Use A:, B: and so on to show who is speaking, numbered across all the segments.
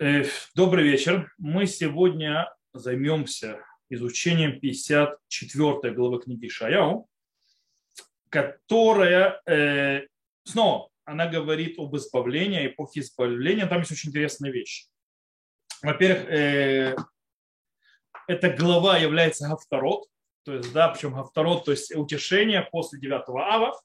A: Э, добрый вечер. Мы сегодня займемся изучением 54 главы книги Шаяу, которая э, снова она говорит об избавлении, эпохе избавления. Там есть очень интересная вещь. Во-первых, э, эта глава является Гавторот, то есть, да, причем Гавторот, то есть утешение после 9 ава,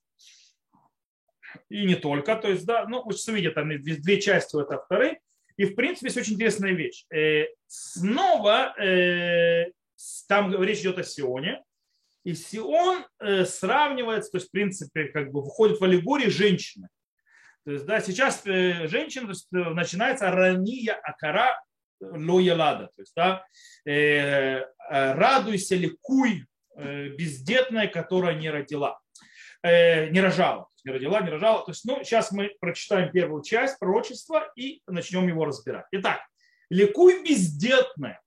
A: и не только, то есть, да, ну, вы видите, там две части у этой второй, и, в принципе, есть очень интересная вещь. Э, снова э, там речь идет о Сионе, и Сион э, сравнивается, то есть, в принципе, как бы выходит в аллегории женщины. То есть, да, сейчас женщина, то есть, начинается рания акара лоялада, то есть, да, радуйся, ликуй, бездетная, которая не родила, не рожала не родила, не рожала. То есть, ну, сейчас мы прочитаем первую часть пророчества и начнем его разбирать. Итак, ликуй бездетная,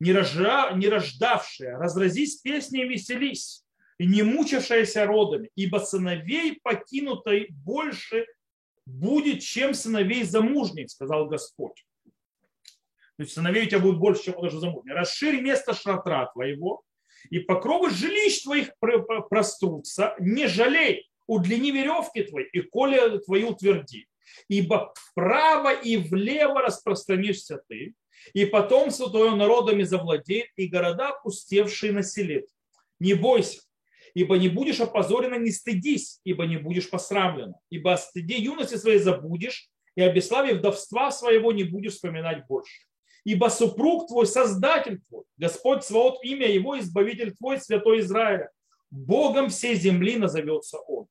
A: не, рожа, не рождавшая, разразись песней и веселись, и не мучившаяся родами, ибо сыновей покинутой больше будет, чем сыновей замужних, сказал Господь. То есть сыновей у тебя будет больше, чем даже замужних. Расширь место шратра твоего, и покровы жилищ твоих прострутся, не жалей, удлини веревки твои и коле твои утверди. Ибо вправо и влево распространишься ты, и потомство твое народами завладеет, и города пустевшие населит. Не бойся, ибо не будешь опозорена, не стыдись, ибо не будешь посрамлена. Ибо о стыде юности своей забудешь, и о бесславии вдовства своего не будешь вспоминать больше. Ибо супруг твой, создатель твой, Господь Свод, имя его, избавитель твой, святой Израиля. Богом всей земли назовется он.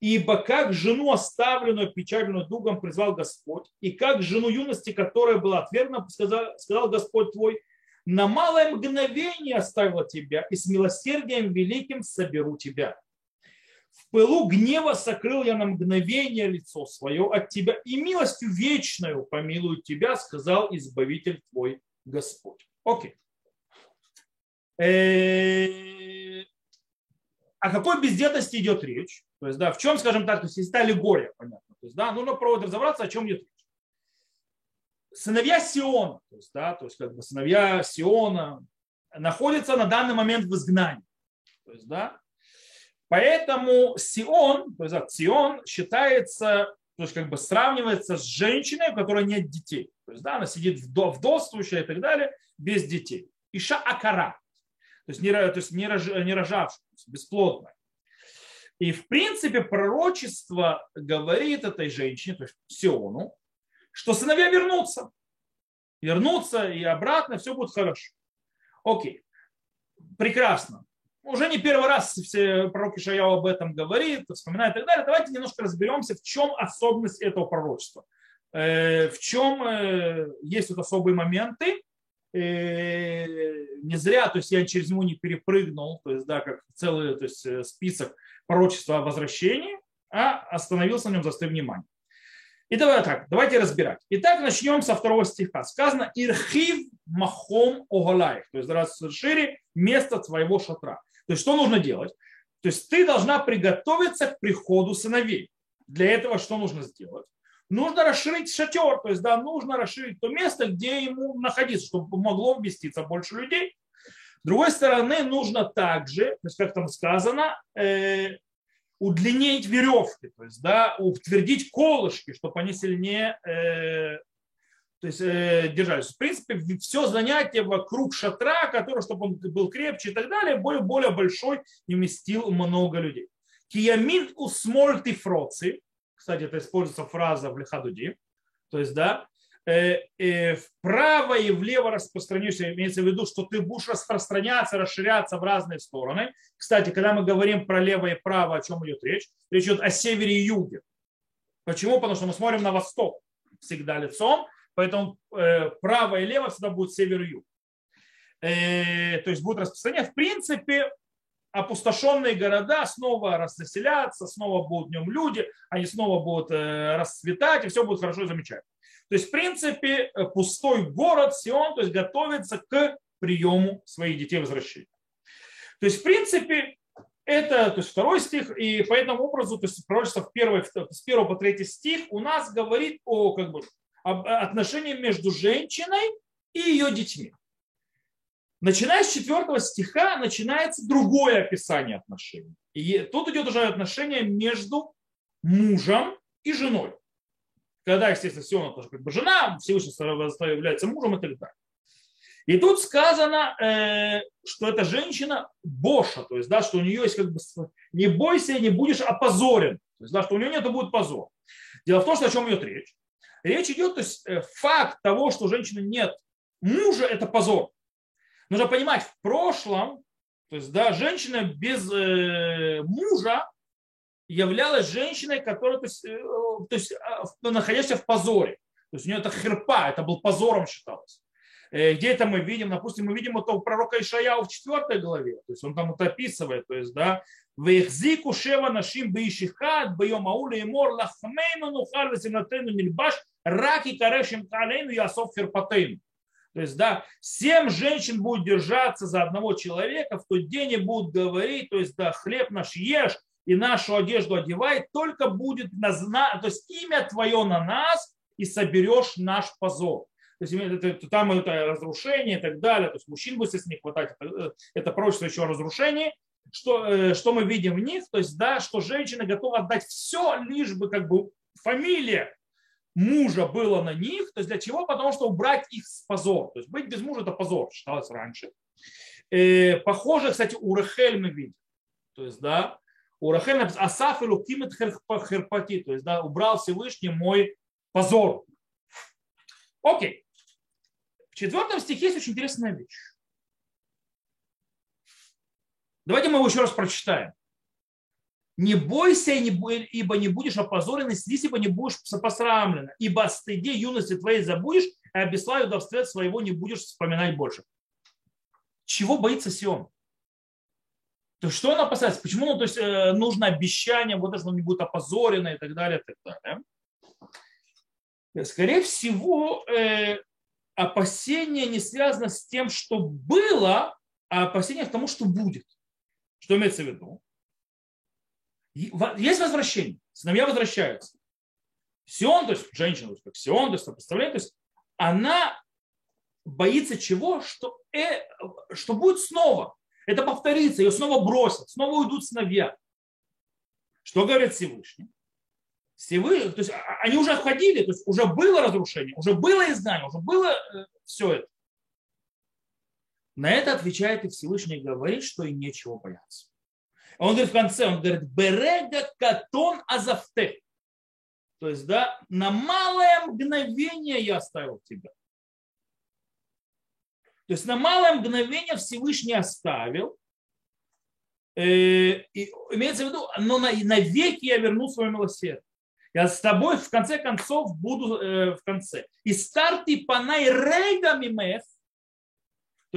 A: Ибо как жену оставленную, печальную дугом призвал Господь, и как жену юности, которая была отвергнута, сказал, сказал Господь твой, на малое мгновение оставила тебя, и с милосердием великим соберу тебя. В пылу гнева сокрыл я на мгновение лицо свое от тебя, и милостью вечную помилую тебя, сказал Избавитель твой Господь. Окей. Э, о какой бездетности идет речь? То есть, да, в чем, скажем так, то есть, есть аллегория, понятно. То есть, да, нужно пробовать разобраться, о чем идет речь. Сыновья Сиона, то есть, да, то есть, как бы сыновья Сиона находятся на данный момент в изгнании. То есть, да, поэтому Сион, то есть, да, Сион считается, то есть, как бы сравнивается с женщиной, у которой нет детей. То есть, да, она сидит вдовствующая и так далее, без детей. Иша Акара, то есть не, то есть не, рож, не рожавшая, бесплодная. И в принципе пророчество говорит этой женщине, то есть Сиону, что сыновья вернутся. Вернутся и обратно, все будет хорошо. Окей, прекрасно. Уже не первый раз все пророки Шаяу об этом говорит, вспоминает и так далее. Давайте немножко разберемся, в чем особенность этого пророчества. Э, в чем э, есть вот особые моменты. Э, не зря, то есть я через него не перепрыгнул, то есть, да, как целый то есть, список пророчество о возвращении, а остановился на нем, заострив внимание. И давай так, давайте разбирать. Итак, начнем со второго стиха. Сказано «Ирхив махом оголаев», то есть расшири место твоего шатра. То есть что нужно делать? То есть ты должна приготовиться к приходу сыновей. Для этого что нужно сделать? Нужно расширить шатер, то есть да, нужно расширить то место, где ему находиться, чтобы могло вместиться больше людей. С другой стороны, нужно также, то есть как там сказано, э, удлинить веревки, то есть да, утвердить колышки, чтобы они сильнее э, то есть, э, держались. В принципе, все занятие вокруг шатра, который, чтобы он был крепче и так далее, более, более большой и вместил много людей. Киямин усмольти фроци, кстати, это используется фраза в Лихадуди, то есть, да, Э, э, вправо и влево распространишься, имеется в виду, что ты будешь распространяться, расширяться в разные стороны. Кстати, когда мы говорим про лево и право, о чем идет речь? Речь идет о севере и юге. Почему? Потому что мы смотрим на восток всегда лицом, поэтому э, право и лево всегда будет север и юг. То есть будет распространяться. В принципе, опустошенные города снова расселятся, снова будут в нем люди, они снова будут расцветать, и все будет хорошо и замечательно. То есть, в принципе, э, пустой город Сион то есть, готовится к приему своих детей возвращения. То есть, в принципе, это то есть, второй стих, и по этому образу, то есть пророчество в первый, с первого по третий стих у нас говорит о, как бы, отношения между женщиной и ее детьми. Начиная с четвертого стиха начинается другое описание отношений. И тут идет уже отношение между мужем и женой. Когда, естественно, Сиона тоже как бы жена, Всевышний является мужем и так далее. И тут сказано, э, что эта женщина Боша, то есть, да, что у нее есть как бы не бойся, не будешь опозорен. То есть, да, что у нее нет, будет позор. Дело в том, что о чем идет речь. Речь идет, то есть э, факт того, что у женщины нет мужа, это позор. Нужно понимать, в прошлом, то есть, да, женщина без э, мужа являлась женщиной, которая, то есть, э, то есть э, находясь в позоре. То есть у нее это херпа, это был позором считалось. Э, где это мы видим? Допустим, мы видим это у пророка Ишаяу в 4 главе. То есть он там это описывает. То есть, да, Вехзику шева нашим бейшихат, бейом ауля и мор, лахмейну нухар весенатейну нильбаш, раки карешим калейну ясов ферпатейну. То есть, да, семь женщин будут держаться за одного человека, в тот день и будут говорить, то есть, да, хлеб наш ешь и нашу одежду одевай, только будет, назна... то есть, имя твое на нас, и соберешь наш позор. То есть, это, там это разрушение и так далее. То есть, мужчин будет, если не хватать, это, это пророчество еще разрушение. Что, э, что мы видим в них? То есть, да, что женщина готова отдать все, лишь бы как бы фамилия мужа было на них. То есть для чего? Потому что убрать их с позор. То есть быть без мужа это позор, считалось раньше. Э, похоже, кстати, у Рахель мы видим. То есть, да, у Рахель написано Асаф и Лукимет Херпати. То есть, да, убрал Всевышний мой позор. Окей. В четвертом стихе есть очень интересная вещь. Давайте мы его еще раз прочитаем. Не бойся, ибо не будешь опозорен, и сидись, ибо не будешь посрамлен, ибо о стыде юности твоей забудешь, а о бесславию удовствет своего не будешь вспоминать больше. Чего боится Сион? То что он опасается? Почему ну, то есть, э, нужно обещание, вот что он не будет опозорен и так далее, и так далее. Скорее всего, э, опасение не связано с тем, что было, а опасение к тому, что будет. Что имеется в виду? Есть возвращение. Сыновья возвращаются. Сион, то есть женщина, то есть как Сион, то есть представляет, то есть она боится чего? Что, э, что будет снова. Это повторится, ее снова бросят, снова уйдут сыновья. Что говорит Всевышний? Всевышний, то есть а, а, они уже входили, то есть уже было разрушение, уже было изгнание, уже было э, все это. На это отвечает и Всевышний говорит, что и нечего бояться. Он говорит в конце, он говорит, берега катон азавте. То есть, да, на малое мгновение я оставил тебя. То есть на малое мгновение Всевышний оставил. Э, и имеется в виду, но на, навеки я верну свое милосердие. Я с тобой в конце концов буду э, в конце. И старти панай рега мимех,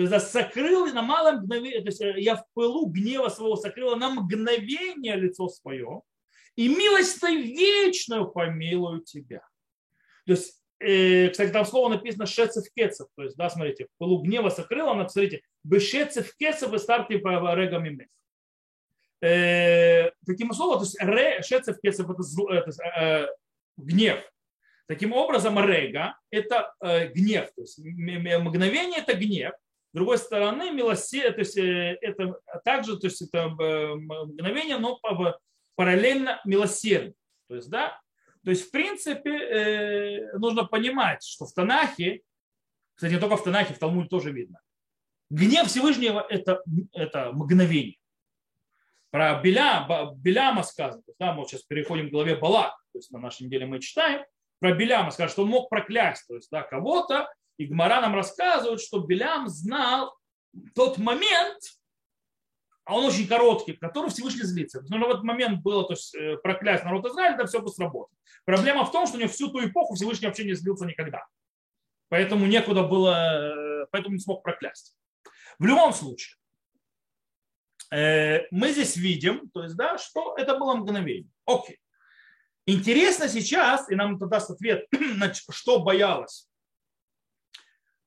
A: то есть сокрыл на малое мгновение, то есть э, я в пылу гнева своего сокрыла на мгновение лицо свое, и милость вечную помилую тебя. То есть, э, кстати, там слово написано шецев кецев, то есть, да, смотрите, в пылу гнева сокрыла, она, смотрите, бешецев кецев и старти по регам мех. Э, таким словом, то есть ре, шецев кецев это, зло, это э, гнев. Таким образом, рега – это э, гнев. То есть мгновение – это гнев. С другой стороны, милосердие, то есть э, это также, то есть это э, мгновение, но параллельно милосердие. То есть, да, то есть, в принципе, э, нужно понимать, что в Танахе, кстати, не только в Танахе, в Талмуде тоже видно, гнев Всевышнего – это, это мгновение. Про Беля, Беляма сказано, да, мы вот сейчас переходим к главе Балак, то есть на нашей неделе мы читаем, про Беляма сказано, что он мог проклясть то есть, да, кого-то, и Гмара нам рассказывает, что Белям знал тот момент, а он очень короткий, в который Всевышний злится. Но в этот момент было то есть, э, проклясть народ Израиля, это все бы сработало. Проблема в том, что у него всю ту эпоху Всевышний вообще не злился никогда. Поэтому некуда было, э, поэтому не смог проклясть. В любом случае, э, мы здесь видим, то есть, да, что это было мгновение. Окей. Интересно сейчас, и нам это даст ответ, что боялась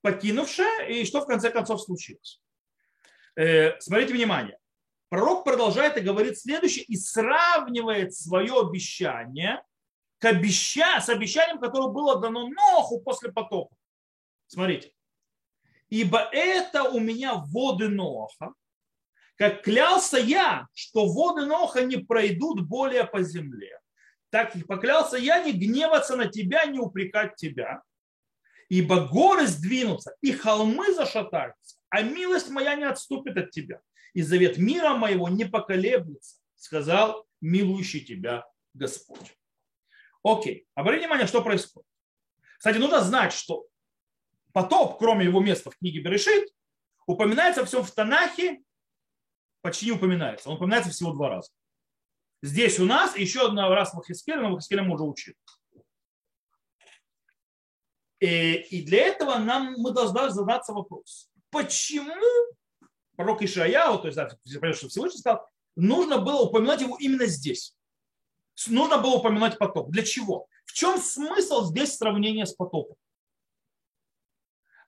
A: покинувшая, и что в конце концов случилось. Э, смотрите внимание. Пророк продолжает и говорит следующее, и сравнивает свое обещание, к обеща... с обещанием, которое было дано Ноху после потопа. Смотрите. Ибо это у меня воды Ноха, как клялся я, что воды Ноха не пройдут более по земле. Так и поклялся я не гневаться на тебя, не упрекать тебя. Ибо горы сдвинутся, и холмы зашатаются, а милость моя не отступит от тебя. И завет мира моего не поколеблется, сказал милующий тебя Господь. Окей, обратите внимание, что происходит. Кстати, нужно знать, что потоп, кроме его места в книге Берешит, упоминается всем в Танахе, почти не упоминается. Он упоминается всего два раза. Здесь у нас еще один раз в Хискеле, но в Хискеле мы уже учили. И, и для этого нам мы должны задаться вопрос. Почему пророк Ишаяу, то есть, да, что Всевышний сказал, нужно было упоминать его именно здесь? Нужно было упоминать потоп. Для чего? В чем смысл здесь сравнения с потопом?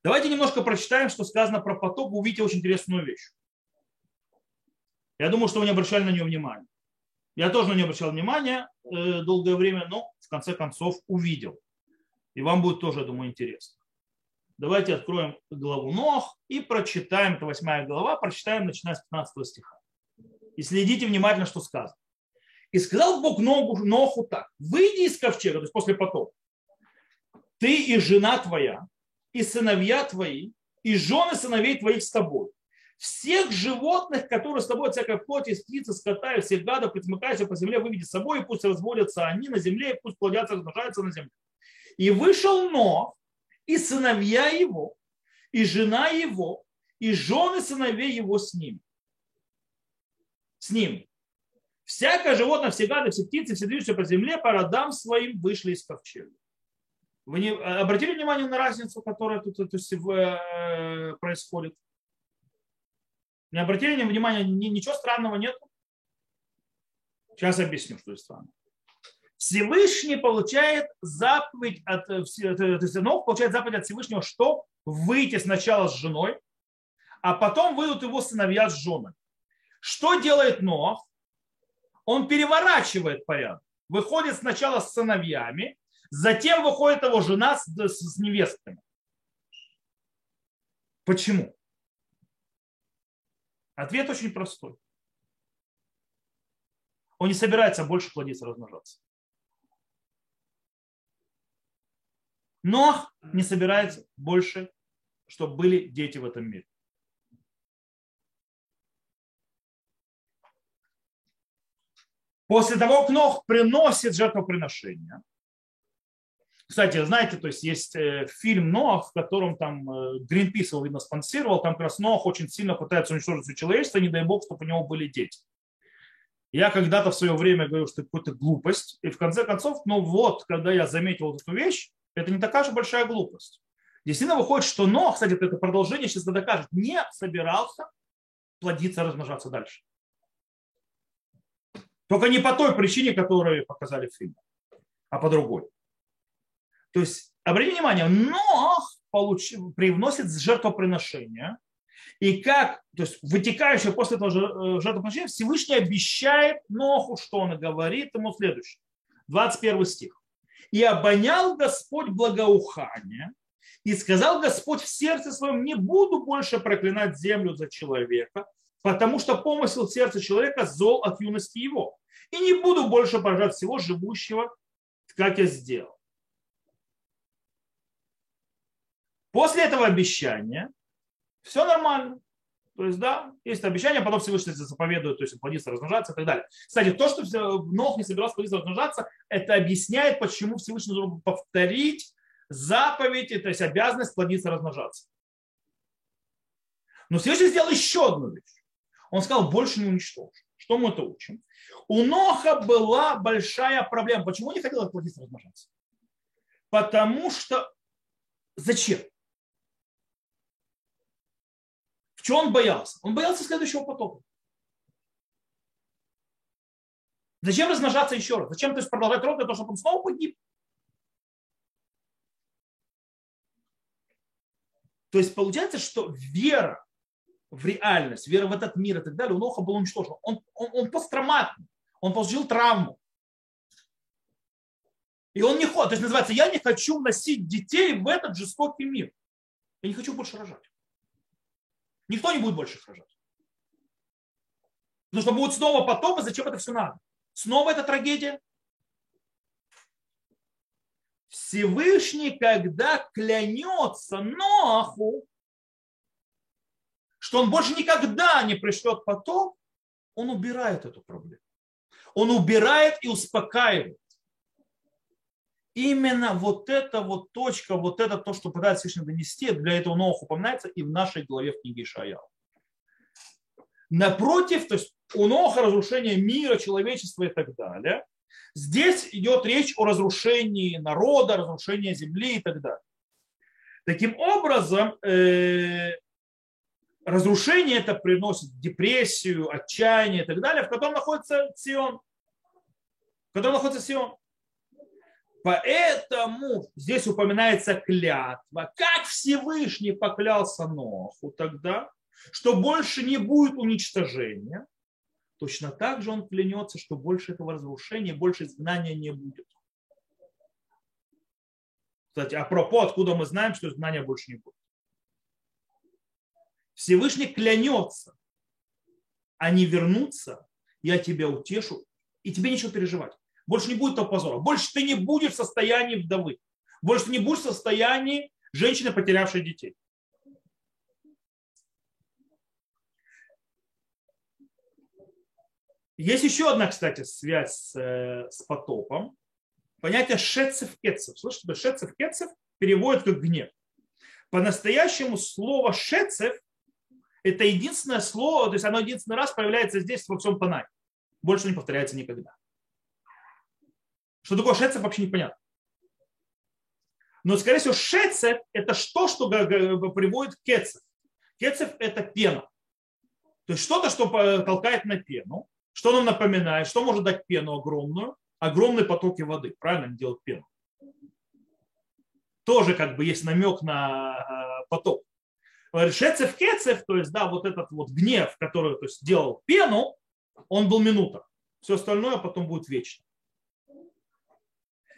A: Давайте немножко прочитаем, что сказано про потоп. Вы увидите очень интересную вещь. Я думаю, что вы не обращали на нее внимания. Я тоже на нее обращал внимание э, долгое время, но в конце концов увидел. И вам будет тоже, я думаю, интересно. Давайте откроем главу Нох и прочитаем, это восьмая глава, прочитаем, начиная с 15 стиха. И следите внимательно, что сказано. И сказал Бог Ногу, Ноху так, выйди из ковчега, то есть после потопа, ты и жена твоя, и сыновья твои, и жены сыновей твоих с тобой. Всех животных, которые с тобой, всякой плоти, из птицы, скота и всех гадов, присмыкайся по земле, выведи с собой, и пусть разводятся они на земле, и пусть плодятся, размножаются на земле. И вышел Нох, и сыновья его, и жена его, и жены сыновей его с ним. С ним. Всякое животное, все гады, все птицы, все движущиеся по земле по родам своим вышли из ковчега. Вы не обратили внимание на разницу, которая тут то есть, э, происходит? Не обратили внимания, ничего странного нет? Сейчас объясню, что есть странно. Всевышний получает заповедь от, э, э, то есть Нох получает заповедь от Всевышнего, что выйти сначала с женой, а потом выйдут его сыновья с женой. Что делает Нох? он переворачивает порядок. Выходит сначала с сыновьями, затем выходит его жена с, с невестками. Почему? Ответ очень простой. Он не собирается больше плодиться, размножаться. Но не собирается больше, чтобы были дети в этом мире. После того, как Нох приносит жертвоприношение, кстати, знаете, то есть есть э, фильм Ноах, в котором там Гринпис э, его, видно, спонсировал, там как раз Ноах очень сильно пытается уничтожить все человечество, не дай бог, чтобы у него были дети. Я когда-то в свое время говорил, что это какая-то глупость, и в конце концов, ну вот, когда я заметил эту вещь, это не такая же большая глупость. Действительно выходит, что Ноах, кстати, это продолжение сейчас докажет, не собирался плодиться, размножаться дальше. Только не по той причине, которую показали в фильме, а по другой. То есть, обратите внимание, Нох получил, привносит жертвоприношение, и как, то есть вытекающее после этого э, жертвоприношения, Всевышний обещает Ноху, что он говорит ему следующее. 21 стих. «И обонял Господь благоухание, и сказал Господь в сердце своем, не буду больше проклинать землю за человека, потому что помысел в сердце человека зол от юности его. И не буду больше поражать всего живущего, как я сделал. После этого обещания все нормально. То есть, да, есть обещание, потом Всевышний заповедует, то есть плодиться, размножаться и так далее. Кстати, то, что Нох не собирался плодиться, размножаться, это объясняет, почему Всевышний должен повторить заповедь, то есть обязанность плодиться, размножаться. Но Всевышний сделал еще одну вещь. Он сказал, больше не уничтожу. Что мы это учим? У Ноха была большая проблема. Почему не хотел плодиться размножаться? Потому что зачем? Чем он боялся? Он боялся следующего потока. Зачем размножаться еще раз? Зачем то есть, продолжать род для того, чтобы он снова погиб? То есть получается, что вера в реальность, вера в этот мир и так далее, у Ноха был уничтожен. Он, он, он посттравматный, он получил травму. И он не хочет, то есть называется, я не хочу носить детей в этот жестокий мир. Я не хочу больше рожать. Никто не будет больше рожать. Потому что будет снова потом, и зачем это все надо? Снова эта трагедия? Всевышний, когда клянется Ноху, что он больше никогда не пришлет потом, он убирает эту проблему. Он убирает и успокаивает. Именно вот эта вот точка, вот это то, что пытается Всевышний донести, для этого Нох упоминается и в нашей главе в книге Ишаяу. Напротив, то есть у Ноха разрушение мира, человечества и так далее. Здесь идет речь о разрушении народа, разрушении земли и так далее. Таким образом, э, разрушение это приносит депрессию, отчаяние и так далее, в котором находится Сион. В котором находится Сион. Поэтому здесь упоминается клятва. Как Всевышний поклялся Ноху тогда, что больше не будет уничтожения, точно так же он клянется, что больше этого разрушения, больше изгнания не будет. Кстати, апропо, откуда мы знаем, что изгнания больше не будет. Всевышний клянется, они вернутся, я тебя утешу, и тебе нечего переживать. Больше не будет того позора. Больше ты не будешь в состоянии вдовы. Больше ты не будешь в состоянии женщины, потерявшей детей. Есть еще одна, кстати, связь с, э, с потопом. Понятие шецев-кецев. Слышите, шецев-кецев переводит как гнев. По-настоящему слово шецев это единственное слово, то есть оно единственный раз появляется здесь во всем Танае. Больше не повторяется никогда. Что такое шецев, вообще непонятно. Но, скорее всего, шецев – это что, что приводит к кецев. Кецев – это пена. То есть что-то, что толкает на пену. Что нам напоминает? Что может дать пену огромную? Огромные потоки воды. Правильно делать пену. Тоже как бы есть намек на э, поток. Шецев кецев, то есть, да, вот этот вот гнев, который то есть, делал пену, он был минута. Все остальное потом будет вечно.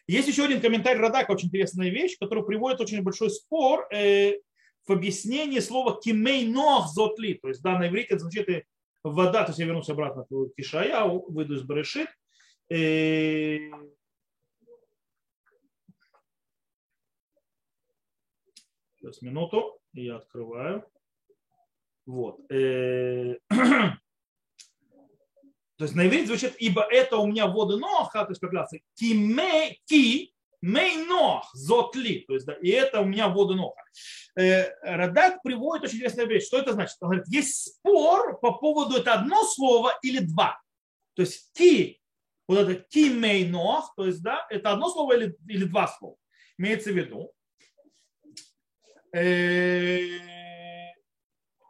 A: Есть еще один комментарий Радака, очень интересная вещь, который приводит очень большой спор э, в объяснении слова кимей нох зотли. То есть, да, на иврите это звучит вода, то есть я вернусь обратно к Кишая, выйду из Барышит. Э, сейчас минуту, я открываю. Вот. Э, то есть на иврите звучит, ибо это у меня воды Ноха, то есть раз ки, ме, ки мей нох зотли, то есть да, и это у меня воды Ноха. Э, Радак приводит очень интересную вещь. Что это значит? Он говорит, есть спор по поводу это одно слово или два. То есть ки, вот это ки мей нох, то есть да, это одно слово или, или два слова. Имеется в виду.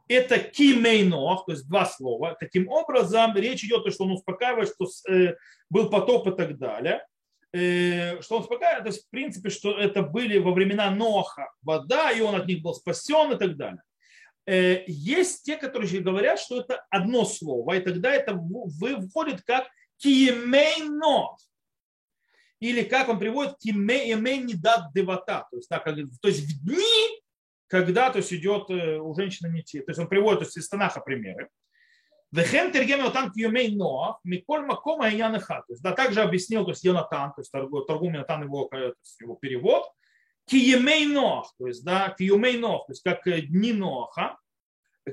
A: Это кимейнох, то есть два слова. Таким образом, речь идет о том, что он успокаивает, что э, был потоп и так далее. Э, что он успокаивает, то есть в принципе, что это были во времена Ноха вода, и он от них был спасен и так далее. Э, есть те, которые говорят, что это одно слово, и тогда это выходит как киемейно. Или как он приводит киемей не дат девата. То есть, так, то есть в дни, когда то есть, идет э, у женщины не те. То есть он приводит то есть, из Танаха примеры. Вехен тергем Йонатан кьюмей Ноах, Миколь Макома и Янеха. То есть, да, также объяснил, то есть Йонатан, то есть торгум Йонатан его, его перевод, киемей Ноах, то есть, да, киемей Ноах, то есть как дни Ноаха,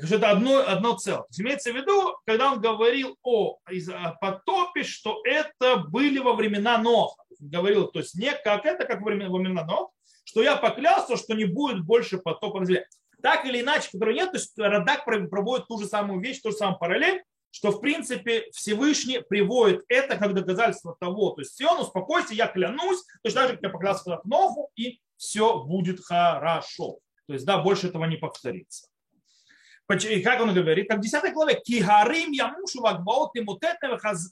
A: что это одно, одно целое. То есть имеется в виду, когда он говорил о, о потопе, что это были во времена Ноха. говорил, то есть не как это, как во времена, во времена Ноха, что я поклялся, что не будет больше потопа на земле так или иначе, которого нет, то есть Радак проводит ту же самую вещь, ту же самую параллель, что в принципе Всевышний приводит это как доказательство того, то есть Сион, успокойся, я клянусь, то есть даже как я поклялся к Ноху, и все будет хорошо. То есть да, больше этого не повторится. И как он говорит, как в 10 главе, «Кигарим ямушу вагбаот тимотетне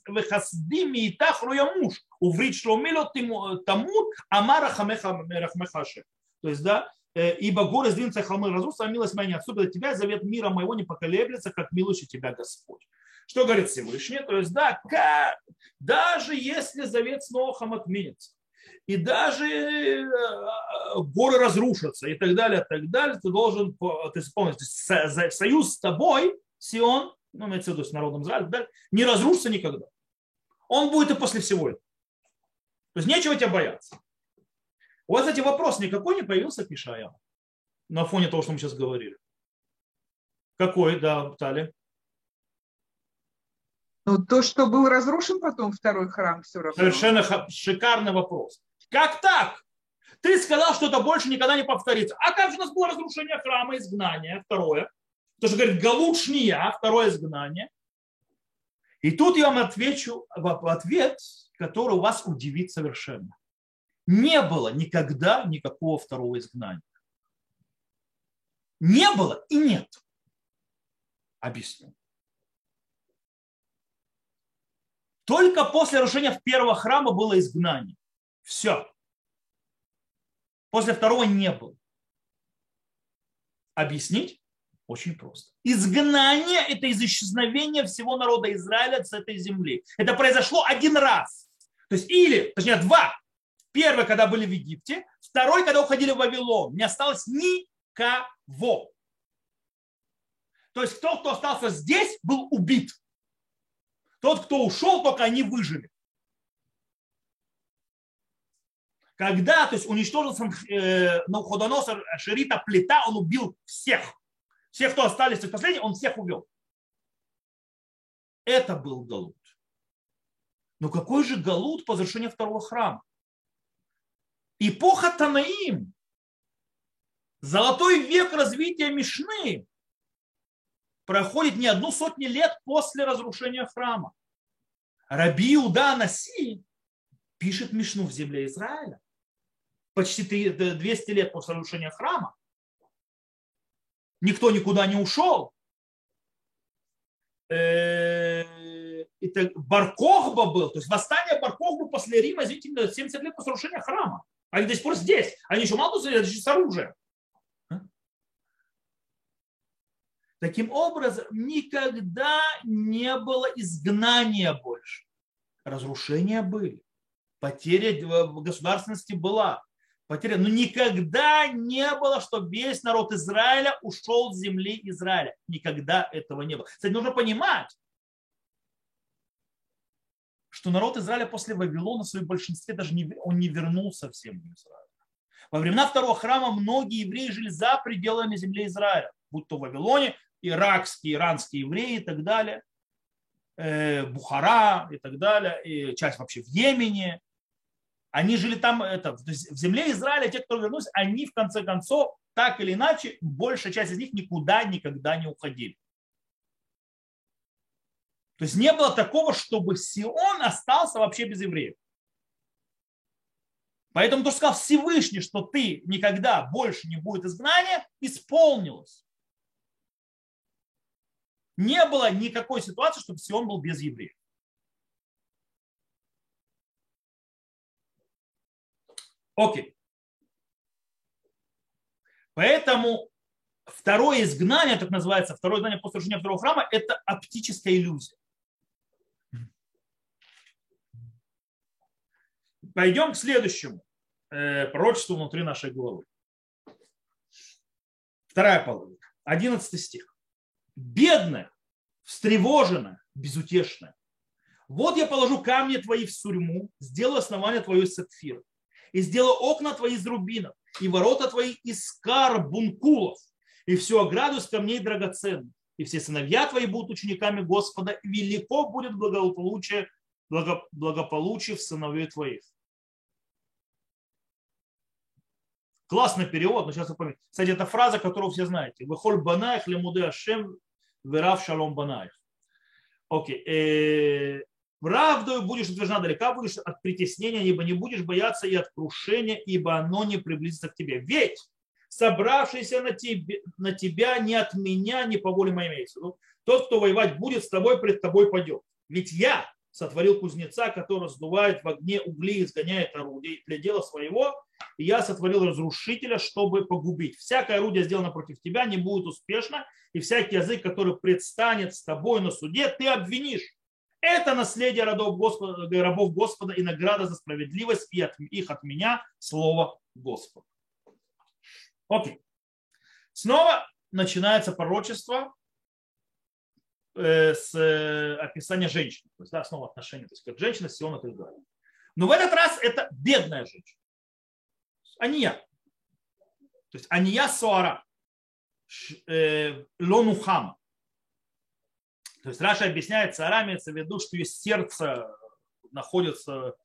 A: вехасдим миитах ро ямуш, уврит шломило тамут, амара хамеха рахмеха То есть, да, Э, ибо горы сдвинутся, холмы разрушатся, а милость моя не отступит от тебя, завет мира моего не поколеблется, как милующий тебя Господь. Что говорит Всевышний? То есть, да, как, даже если завет с Нохом отменится, и даже э, горы разрушатся и так далее, и так далее, ты должен, ты помнишь, союз с тобой, Сион, ну, имеется в виду с народом Израиля, не разрушится никогда. Он будет и после всего этого. То есть нечего тебя бояться. У вас, кстати, вопрос никакой не появился к Ишая на фоне того, что мы сейчас говорили. Какой, да, Тали?
B: Ну, то, что был разрушен потом второй храм, все равно.
A: Совершенно шикарный вопрос. Как так? Ты сказал, что это больше никогда не повторится. А как же у нас было разрушение храма, изгнание, второе? То, что говорит Галушния, второе изгнание. И тут я вам отвечу ответ, который вас удивит совершенно. Не было никогда никакого второго изгнания. Не было и нет. Объясню. Только после разрушения первого храма было изгнание. Все. После второго не было. Объяснить? Очень просто. Изгнание – это из исчезновения всего народа Израиля с этой земли. Это произошло один раз. То есть или, точнее, два. Первый, когда были в Египте. Второй, когда уходили в Вавилон. Не осталось никого. То есть тот, кто остался здесь, был убит. Тот, кто ушел, только они выжили. Когда то есть, уничтожился э, Навуходоносор Шерита плита, он убил всех. Всех, кто остались в последних, он всех увел. Это был Галут. Но какой же Галут по завершению второго храма? Эпоха Танаим, золотой век развития Мишны, проходит не одну сотню лет после разрушения храма. Раби Иуда Наси пишет Мишну в земле Израиля. Почти 200 лет после разрушения храма. Никто никуда не ушел. Это Баркохба был, то есть восстание Баркохба после Рима, извините, 70 лет после разрушения храма. Они до сих пор здесь. Они еще мало того, с оружием. Таким образом, никогда не было изгнания больше. Разрушения были. Потеря государственности была. Потеря. Но никогда не было, что весь народ Израиля ушел с земли Израиля. Никогда этого не было. Кстати, нужно понимать, что народ Израиля после Вавилона в своем большинстве даже не, он не вернулся в землю Израиля. Во времена второго храма многие евреи жили за пределами земли Израиля, будь то в Вавилоне, иракские, иранские евреи и так далее, э, Бухара и так далее, и часть вообще в Йемене. Они жили там, это, в земле Израиля, те, кто вернулись, они в конце концов, так или иначе, большая часть из них никуда никогда не уходили. То есть не было такого, чтобы Сион остался вообще без евреев. Поэтому то, что сказал Всевышний, что ты никогда больше не будет изгнания, исполнилось не было никакой ситуации, чтобы Сион был без евреев. Окей. Поэтому второе изгнание, так называется, второе изгнание после разрушения второго храма, это оптическая иллюзия. Пойдем к следующему э, пророчеству внутри нашей головы. Вторая половина, одиннадцатый стих бедная, встревоженная, безутешная. Вот я положу камни твои в сурьму, сделаю основание твое из сапфира, и сделаю окна твои из рубинов, и ворота твои из карбункулов, и всю ограду из камней драгоценных. И все сыновья твои будут учениками Господа, и велико будет благополучие, благополучие в сыновей твоих. Классный перевод, но сейчас поймете. Кстати, это фраза, которую все знаете. Выхоль банаях лемуде ашем верав шалом банаях. Окей. Э, правдою будешь утверждена далека, будешь от притеснения, ибо не будешь бояться и от крушения, ибо оно не приблизится к тебе. Ведь собравшийся на, тебе, на тебя не от меня, не по воле моей имеется. Ну, тот, кто воевать будет с тобой, пред тобой пойдет. Ведь я сотворил кузнеца, который раздувает в огне угли и изгоняет орудие для дела своего, и я сотворил разрушителя, чтобы погубить. Всякое орудие, сделано против тебя, не будет успешно, и всякий язык, который предстанет с тобой на суде, ты обвинишь. Это наследие рабов Господа, рабов Господа и награда за справедливость и от, их от меня, слово Господа. Окей. Снова начинается пророчество э, с э, описания женщины. То есть, да, снова отношения, то есть как женщина, Сион и так далее. Но в этот раз это бедная женщина. Ания. То есть Ания Суара. Э, Лонухама. То есть Раша объясняет, Сара имеется в виду, что ее сердце находится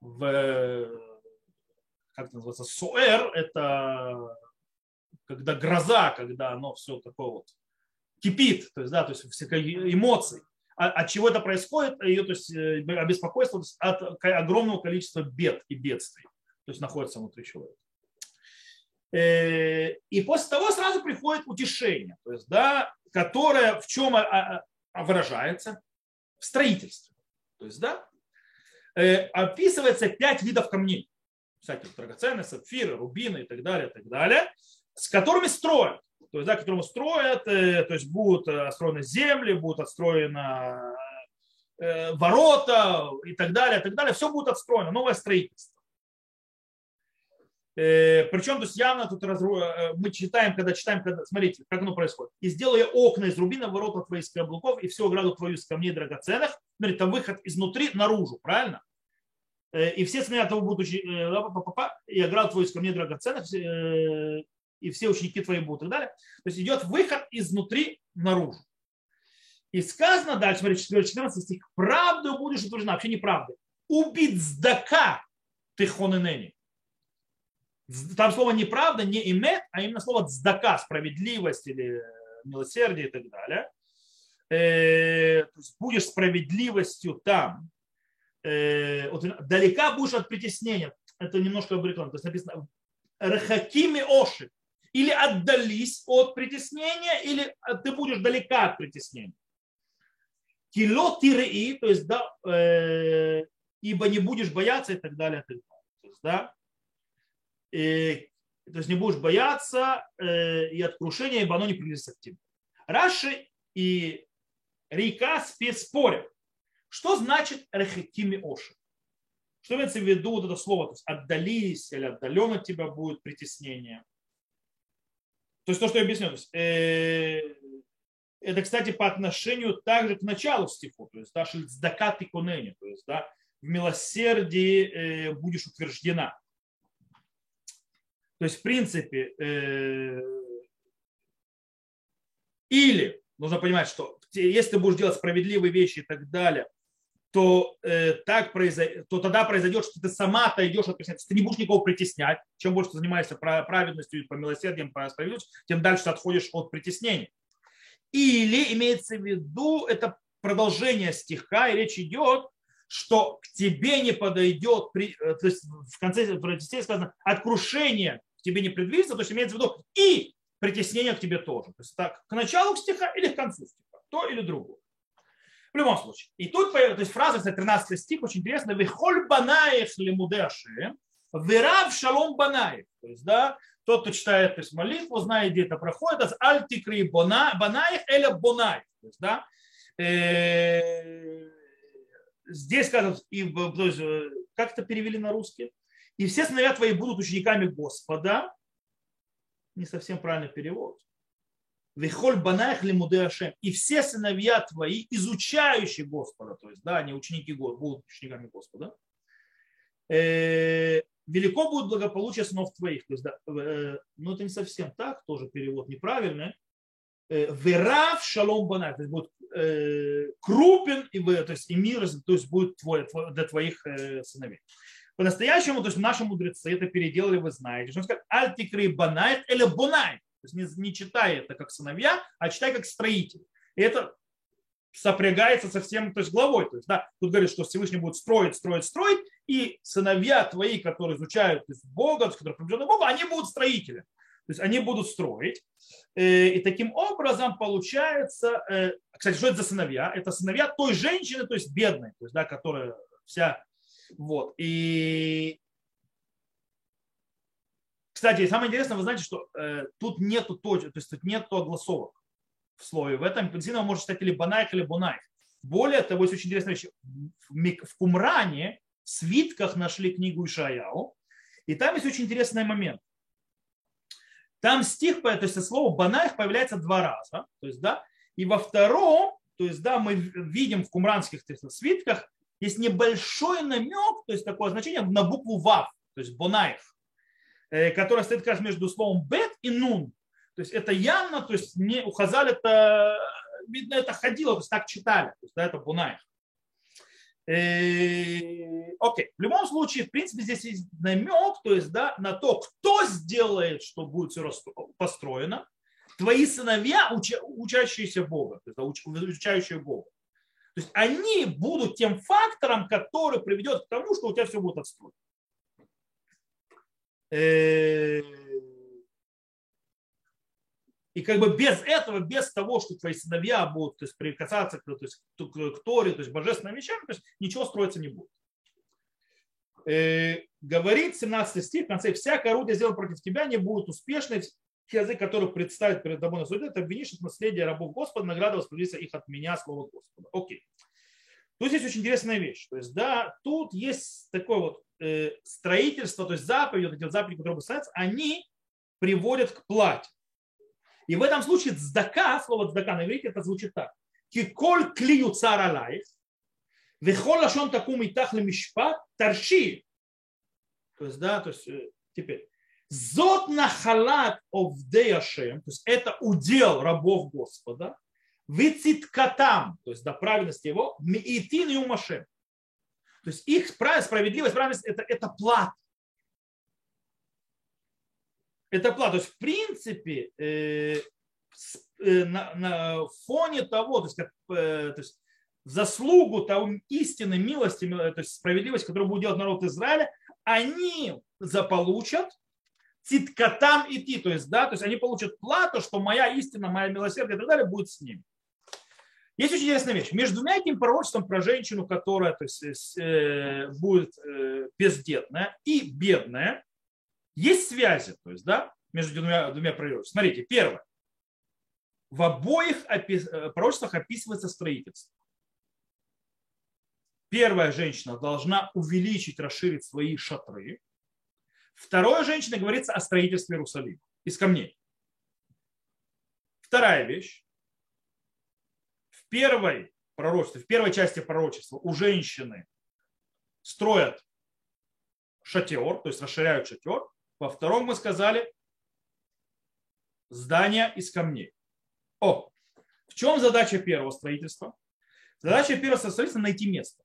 A: в, как это называется, суэр, это когда гроза, когда оно все такое вот кипит, то есть, да, то есть всякие эмоции. А, от чего это происходит? Ее, то есть, э, обеспокойство от огромного количества бед и бедствий, то есть находится внутри человека. Э, и после того сразу приходит утешение, то есть, да, которое в чем а, а, выражается? В строительстве. То есть, да, э, описывается пять видов камней, всяких драгоценных, сапфиры, рубины и так далее, и так далее, с которыми строят то есть, да, которому строят, э, то есть будут отстроены земли, будут отстроены ворота и так далее, и так далее. Все будет отстроено, новое строительство. Причем, то есть явно тут разру... мы читаем, когда читаем, когда... смотрите, как оно происходит. И сделая окна из рубина, ворота твоих из каблуков, и всю ограду твою из камней драгоценных. Смотрите, там выход изнутри наружу, правильно? И все сменят того будут и ограду твою из камней драгоценных, и все ученики твои будут и так далее. То есть идет выход изнутри наружу. И сказано дальше, смотри, 14 стих, правду будешь утверждена, вообще неправда. Убит сдака ты хоненени. Там слово неправда, не имет, а именно слово цдака, справедливость или милосердие и так далее. Э, то есть будешь справедливостью там. Э, вот, далека будешь от притеснения. Это немножко обреклон. То есть написано Рахакими Оши или отдались от притеснения, или ты будешь далека от притеснения. Кило тиреи, то есть, да, э, ибо не будешь бояться и так далее. И так далее. То есть, да, и, то есть не будешь бояться э, и от крушения, ибо оно не приблизится к тебе. Раши и Рика спорят. Что значит рехетими оши? Что имеется в виду вот это слово? То есть отдались или отдаленно от тебя будет притеснение. То есть то, что я объясню. Э, это, кстати, по отношению также к началу стиху. То есть, да, шельцдакат и кунени. То есть, да, в милосердии э, будешь утверждена. То есть, в принципе, э, или нужно понимать, что если ты будешь делать справедливые вещи и так далее, то, э, так произойдет, то тогда произойдет, что ты сама отойдешь от притеснения. Ты не будешь никого притеснять. Чем больше ты занимаешься праведностью, по милосердием, по справедливости, тем дальше ты отходишь от притеснения. Или имеется в виду, это продолжение стиха, и речь идет, что к тебе не подойдет, э, то есть в конце притеснения сказано, от крушения к тебе не приблизится, то есть имеется в виду и притеснение к тебе тоже. То есть так, к началу стиха или к концу стиха, то или другое. В любом случае. И тут то есть фраза, кстати, 13 стих, очень интересно. Вихоль банаев лимудеши, вирав шалом банаев. То есть, да, тот, кто читает то есть, молитву, знает, где это проходит, аль тикри банаев или бонаев. То есть, да, э, здесь сказано, и, то есть, э, как это перевели на русский? И все сыновья твои будут учениками Господа. Не совсем правильный перевод. Вихоль банаях лимуды Ашем. И все сыновья твои, изучающие Господа, то есть, да, они ученики будут учениками Господа, э, велико будет благополучие сынов твоих. То есть, да, э, но это не совсем так, тоже перевод неправильный. Э, Верав шалом банаях, то есть будет крупен и, то есть, и мир, то есть будет твой, для твоих сыновей. По-настоящему, то есть наши мудрецы это переделали, вы знаете, он сказал, альтикри банайт или бонайт. То есть не, не читай это как сыновья, а читай как строитель. И это сопрягается со всем, то есть главой. То есть, да, тут говорит, что Всевышний будет строить, строить, строить, и сыновья твои, которые изучают то есть, Бога, которые приближены Богу, они будут строители. То есть они будут строить. Э, и таким образом получается, э, кстати, что это за сыновья? Это сыновья той женщины, то есть бедной, то есть, да, которая вся вот. И кстати, самое интересное, вы знаете, что э, тут нету точек, то есть тут нету огласовок в слове. В этом действительно может стать или банайх, или бунайх. Более того, есть очень интересная вещь. В Кумране в свитках нашли книгу Ишаяу, и там есть очень интересный момент. Там стих, то есть слово банаих появляется два раза. То есть, да, и во втором, то есть, да, мы видим в кумранских свитках, есть небольшой намек, то есть такое значение на букву вав, то есть бонаев, э, которая стоит как раз между словом бет и нун. То есть это явно, то есть не у Хазаль это, видно, это ходило, то есть так читали, то есть да, это бунаев. Э, окей, в любом случае, в принципе, здесь есть намек, то есть, да, на то, кто сделает, что будет все построено. Твои сыновья, уча, учащиеся Бога, то есть, изучающие Бога. То есть они будут тем фактором, который приведет к тому, что у тебя все будет отстроено. Э, и как бы без этого, без того, что твои сыновья будут то есть, прикасаться то есть, к Торе, то есть божественным вещам, то есть ничего строиться не будет. Э, говорит 17 стих в конце, всякое орудие сделано против тебя не будет успешной, язык, который представит перед тобой на суде, ты обвинишь от наследия рабов Господа, награда воспроизводится их от меня, слово Господа. Окей. Тут здесь очень интересная вещь. То есть, да, тут есть такое вот э, строительство, то есть заповеди, вот эти вот заповеди, которые ставятся, они приводят к плате. И в этом случае цдака, слово цдака на иврите, это звучит так. Киколь клию цар алайх, вехол лашон такум итах мишпат тарши. То есть, да, то есть, э, теперь. Зот нахалат овдей Ашем, то есть это удел рабов Господа, вициткатам, то есть до праведности его, миитин и. То есть их справедливость, праведность это, это плата это плата. То есть, в принципе, э, э, на, на фоне того, то есть, как, э, то есть, заслугу того истины, милости, то есть справедливости, которую будет делать народ Израиля, они заполучат циткатам идти, то есть, да, то есть они получат плату, что моя истина, моя милосердие и так далее будет с ними. Есть очень интересная вещь. Между двумя этим пророчеством про женщину, которая то есть, э, будет э, бездетная и бедная, есть связи, то есть, да, между двумя, двумя пророчествами. Смотрите, первое. В обоих опис, э, пророчествах описывается строительство. Первая женщина должна увеличить, расширить свои шатры. Вторая женщина говорится о строительстве Иерусалима из камней. Вторая вещь. В первой пророчестве, в первой части пророчества у женщины строят шатер, то есть расширяют шатер. Во втором мы сказали здание из камней. О, в чем задача первого строительства? Задача первого строительства – найти место.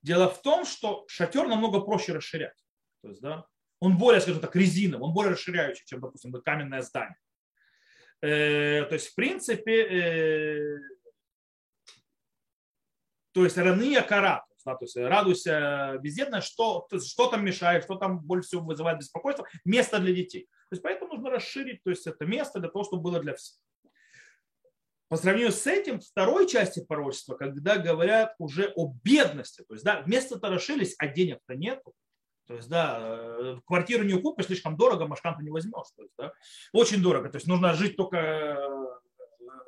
A: Дело в том, что шатер намного проще расширять. То есть, да, он более, скажем так, резиновый, он более расширяющий, чем, допустим, каменное здание. Э, то есть, в принципе, э, то есть равные кара, да, то есть радуйся бездетно, что, что там мешает, что там больше всего вызывает беспокойство, место для детей. То есть поэтому нужно расширить то есть это место для того, чтобы было для всех. По сравнению с этим, второй части пророчества, когда говорят уже о бедности, то есть да, место-то расширились, а денег-то нету, то есть, да, э, квартиру не купишь, слишком дорого, машканту не возьмешь. То есть, да, очень дорого. То есть нужно жить только э,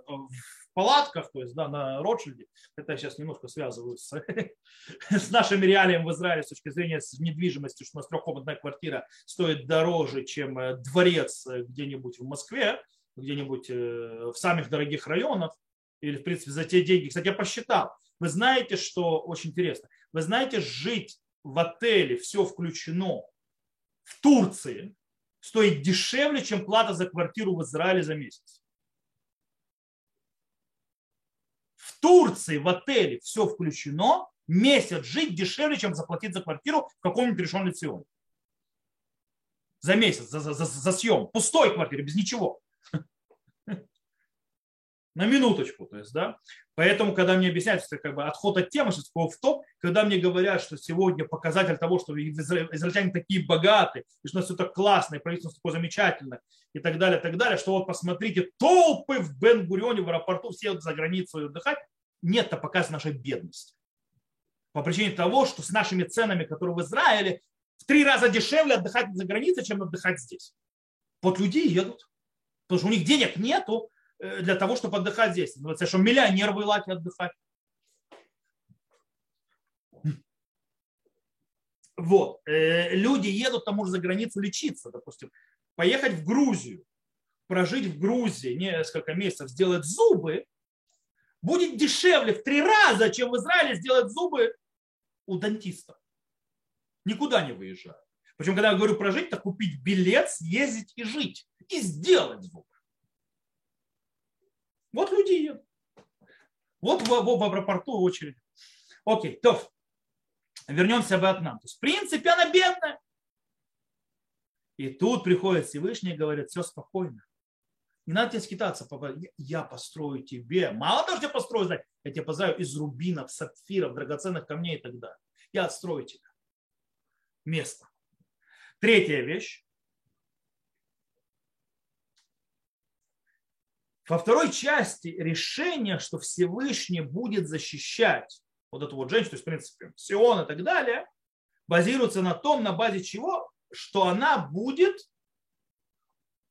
A: в палатках, то есть да, на Ротшильде, это я сейчас немножко связываю с, с нашими реалиями в Израиле с точки зрения с недвижимости, что у нас трехкомнатная квартира стоит дороже, чем э, дворец где-нибудь в Москве, где-нибудь в самых дорогих районах, или, в принципе, за те деньги. Кстати, я посчитал. Вы знаете, что очень интересно. Вы знаете, жить в отеле, все включено, в Турции, стоит дешевле, чем плата за квартиру в Израиле за месяц. в Турции в отеле все включено, месяц жить дешевле, чем заплатить за квартиру в каком-нибудь решенном Леционе. За месяц, за, за, за, за съем. Пустой квартире, без ничего. На минуточку, то есть, да. Поэтому, когда мне объясняют, что как бы отход от темы, что в том, когда мне говорят, что сегодня показатель того, что израильтяне такие богатые, и что у нас все так классно, и правительство такое замечательное, и так далее, так далее, что вот посмотрите, толпы в Бен-Гурионе, в аэропорту, все за границу отдыхать, нет, это показ нашей бедности. По причине того, что с нашими ценами, которые в Израиле, в три раза дешевле отдыхать за границей, чем отдыхать здесь. Вот люди едут, потому что у них денег нету, Э, для того, чтобы отдыхать здесь. Ну, это что миллионер в Илаке отдыхать. Вот. Э, люди едут там уже за границу лечиться, допустим. Поехать в Грузию, прожить в Грузии несколько месяцев, сделать зубы, будет дешевле в три раза, чем в Израиле сделать зубы у дантиста. Никуда не выезжая. Причем, когда я говорю прожить, то купить билет, съездить и жить. И сделать зуб. Вот люди едут. Вот в, в, в аэропорту очередь. Окей, то вернемся Вьетнам. То есть, в принципе, она бедная. И тут приходит Всевышний и говорит, все спокойно. Не надо тебе скитаться. Я построю тебе. Мало того, что я построю, я тебе построю из рубинов, сапфиров, драгоценных камней и так далее. Я отстрою тебя. Место. Третья вещь. Во второй части решение, что Всевышний будет защищать вот эту вот женщину, то есть, в принципе, Сион и так далее, базируется на том, на базе чего, что она будет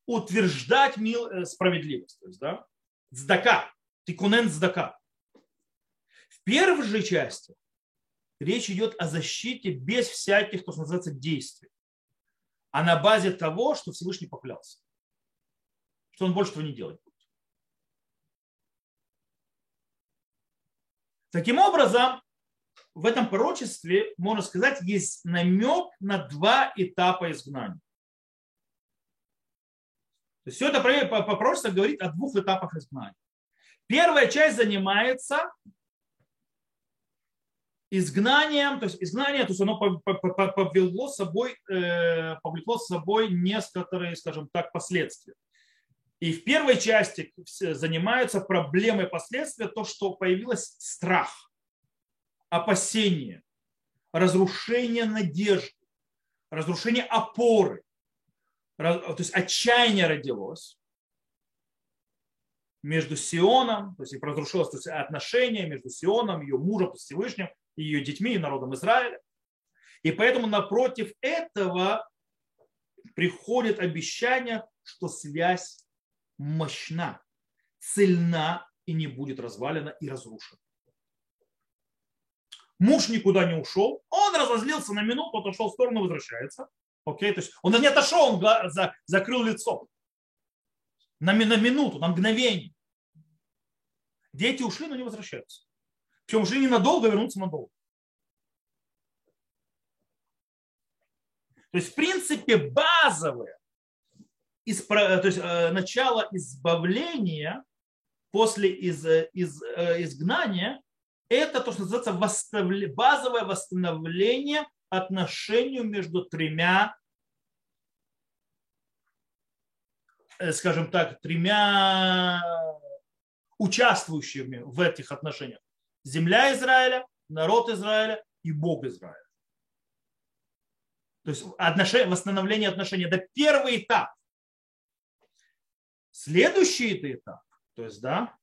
A: утверждать э, справедливость. То есть, да, сдака, тикунен сдака. В первой же части речь идет о защите без всяких, то, называется, действий, а на базе того, что Всевышний поклялся, что он больше этого не делает. Таким образом, в этом пророчестве, можно сказать, есть намек на два этапа изгнания. То есть все это по пророчеству говорит о двух этапах изгнания. Первая часть занимается изгнанием, то есть изгнание, то есть оно повело собой, э, повлекло с собой некоторые, скажем так, последствия. И в первой части занимаются проблемой последствия, то, что появилось страх, опасение, разрушение надежды, разрушение опоры. То есть отчаяние родилось между Сионом, то есть разрушилось то есть отношение между Сионом, ее мужем, Всевышним, ее детьми и народом Израиля. И поэтому напротив этого приходит обещание, что связь мощна, цельна и не будет развалена и разрушена. Муж никуда не ушел, он разозлился на минуту, отошел в сторону, возвращается. Окей, то есть он не отошел, он за, закрыл лицо. На, на минуту, на мгновение. Дети ушли, но не возвращаются. Причем ушли ненадолго, вернуться надолго. То есть, в принципе, базовое то есть, э, начало избавления после из, из, э, изгнания это то, что называется базовое восстановление отношению между тремя, э, скажем так, тремя участвующими в этих отношениях. Земля Израиля, народ Израиля и Бог Израиля. То есть отношение, восстановление отношений. Это первый этап. Следующий этап, то есть, да,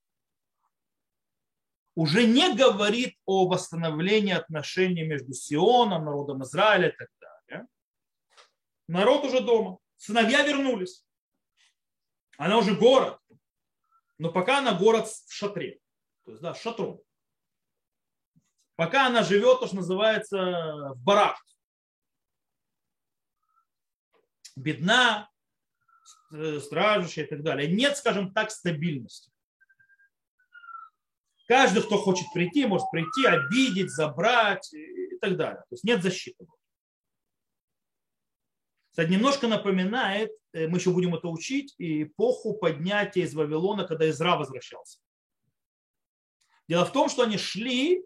A: уже не говорит о восстановлении отношений между Сионом, народом Израиля и так далее. Народ уже дома. Сыновья вернулись. Она уже город. Но пока она город в шатре. То есть, да, шатром. Пока она живет, то, что называется, в барак. Бедна, стражущая и так далее. Нет, скажем так, стабильности. Каждый, кто хочет прийти, может прийти, обидеть, забрать и так далее. То есть нет защиты. Кстати, немножко напоминает, э, мы еще будем это учить, эпоху поднятия из Вавилона, когда Изра возвращался. Дело в том, что они шли,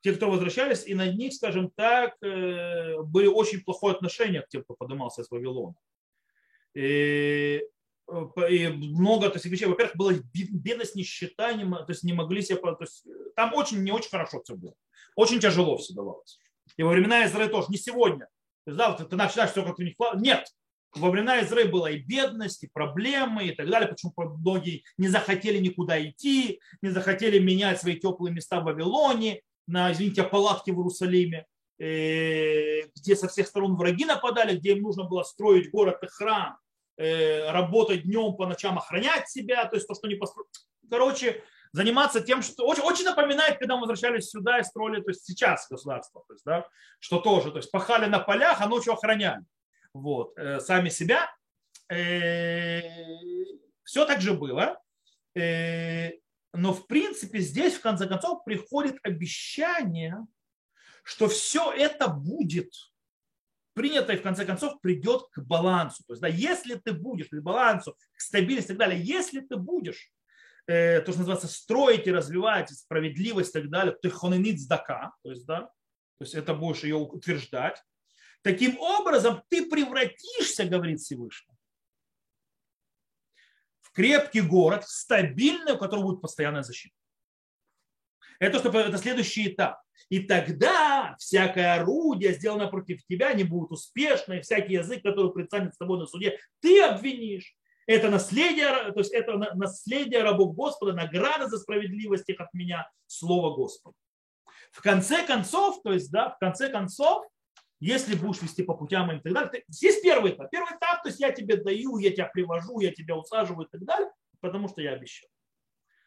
A: те, кто возвращались, и на них, скажем так, э, были очень плохое отношение к тем, кто поднимался из Вавилона. И и много то есть, вещей. Во-первых, была бедность, нищета, не, то есть не могли себе... То есть, там очень, не очень хорошо все было. Очень тяжело все давалось. И во времена Израиля тоже, не сегодня. То есть, да, вот ты начинаешь все как-то не Нет. Во времена Израиля была и бедность, и проблемы, и так далее. Почему многие не захотели никуда идти, не захотели менять свои теплые места в Вавилоне, на, извините, палатки в Иерусалиме, э, где со всех сторон враги нападали, где им нужно было строить город и храм Э, работать днем, по ночам охранять себя, то есть то, что не построено. Короче, заниматься тем, что очень, очень напоминает, когда мы возвращались сюда и строили, то есть сейчас государство, то есть, да, что тоже, то есть пахали на полях, а ночью охраняли вот, э, сами себя. Э, все так же было. Э, но в принципе здесь в конце концов приходит обещание, что все это будет принято и в конце концов придет к балансу. То есть, да, если ты будешь, к балансу, к стабильности и так далее, если ты будешь э, то, что называется, строить и развивать справедливость и так далее, ты хоненит сдака, то есть, да, то есть это будешь ее утверждать. Таким образом, ты превратишься, говорит Всевышний, в крепкий город, в стабильный, у которого будет постоянная защита. Это, что, это следующий этап. И тогда всякое орудие, сделанное против тебя, не будет успешно, и всякий язык, который предстанет с тобой на суде, ты обвинишь. Это наследие, то есть это наследие рабов Господа, награда за справедливость их от меня, слово Господа. В конце концов, то есть, да, в конце концов, если будешь вести по путям и так далее, здесь первый этап. Первый этап, то есть я тебе даю, я тебя привожу, я тебя усаживаю и так далее, потому что я обещал.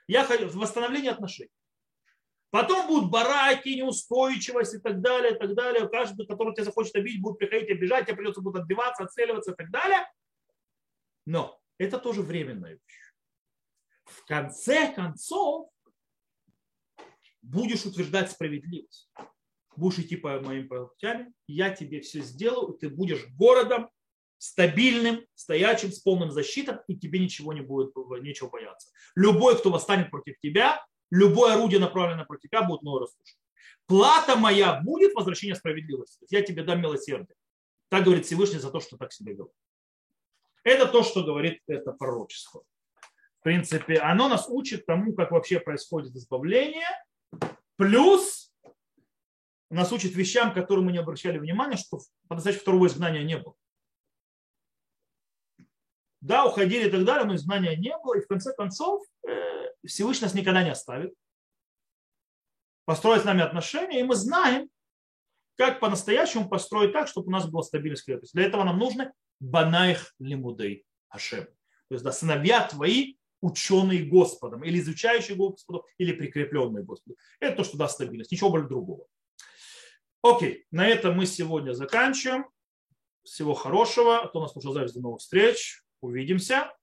A: Я хочу восстановление отношений. Потом будут бараки, неустойчивость и так далее, и так далее. Каждый, который тебя захочет обидеть, будет приходить обижать, тебе придется будет отбиваться, отцеливаться и так далее. Но это тоже временная вещь. В конце концов, будешь утверждать справедливость. Будешь идти по моим путям, я тебе все сделаю, ты будешь городом стабильным, стоячим, с полным защитом, и тебе ничего не будет, нечего бояться. Любой, кто восстанет против тебя, любое орудие, направленное против тебя, будет мною разрушено. Плата моя будет возвращение справедливости. Я тебе дам милосердие. Так говорит Всевышний за то, что так себя вел. Это то, что говорит это пророчество. В принципе, оно нас учит тому, как вообще происходит избавление, плюс нас учит вещам, которые мы не обращали внимания, что по-настоящему второго изгнания не было. Да, уходили и так далее, но изгнания не было, и в конце концов э, Всевышний нас никогда не оставит. Построить с нами отношения, и мы знаем, как по-настоящему построить так, чтобы у нас была стабильность крепость. Для этого нам нужно банаих лимудей Ашем. То есть да, сыновья твои, ученые Господом, или изучающие Господу, или прикрепленные Господу. Это то, что даст стабильность, ничего более другого. Окей, на этом мы сегодня заканчиваем. Всего хорошего. А то нас слушал запись. До новых встреч. Увидимся.